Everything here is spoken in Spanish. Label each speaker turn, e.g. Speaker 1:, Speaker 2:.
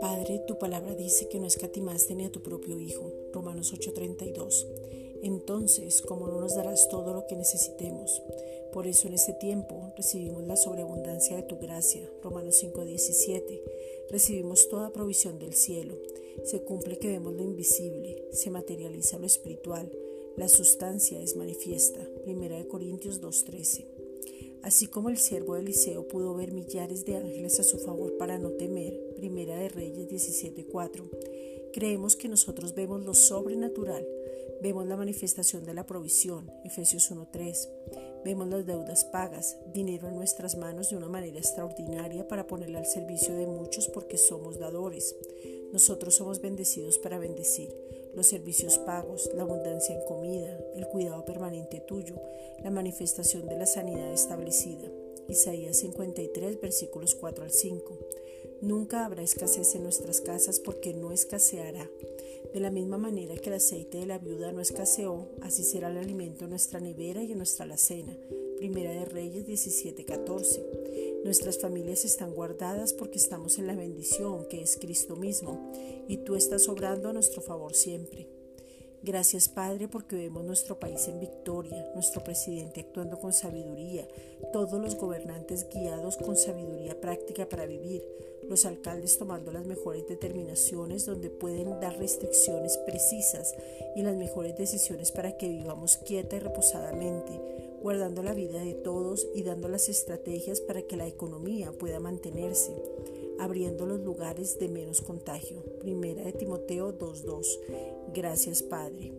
Speaker 1: Padre, tu palabra dice que no escatimaste ni a tu propio Hijo. Romanos 8:32. Entonces, ¿cómo no nos darás todo lo que necesitemos? Por eso en este tiempo recibimos la sobreabundancia de tu gracia. Romanos 5:17. Recibimos toda provisión del cielo. Se cumple que vemos lo invisible, se materializa lo espiritual, la sustancia es manifiesta. Primera de Corintios 2:13. Así como el siervo de Eliseo pudo ver millares de ángeles a su favor para no temer, Primera de Reyes 17:4, creemos que nosotros vemos lo sobrenatural, vemos la manifestación de la provisión, Efesios 1:3, vemos las deudas pagas, dinero en nuestras manos de una manera extraordinaria para ponerle al servicio de muchos porque somos dadores. Nosotros somos bendecidos para bendecir los servicios pagos, la abundancia en comida, el cuidado permanente tuyo, la manifestación de la sanidad establecida. Isaías 53, versículos 4 al 5. Nunca habrá escasez en nuestras casas porque no escaseará. De la misma manera que el aceite de la viuda no escaseó, así será el alimento en nuestra nevera y en nuestra alacena. Primera de Reyes 17:14. Nuestras familias están guardadas porque estamos en la bendición que es Cristo mismo y tú estás obrando a nuestro favor siempre. Gracias Padre porque vemos nuestro país en victoria, nuestro presidente actuando con sabiduría, todos los gobernantes guiados con sabiduría práctica para vivir, los alcaldes tomando las mejores determinaciones donde pueden dar restricciones precisas y las mejores decisiones para que vivamos quieta y reposadamente, guardando la vida de todos y dando las estrategias para que la economía pueda mantenerse, abriendo los lugares de menos contagio. Primera de Timoteo 2.2. Gracias Padre.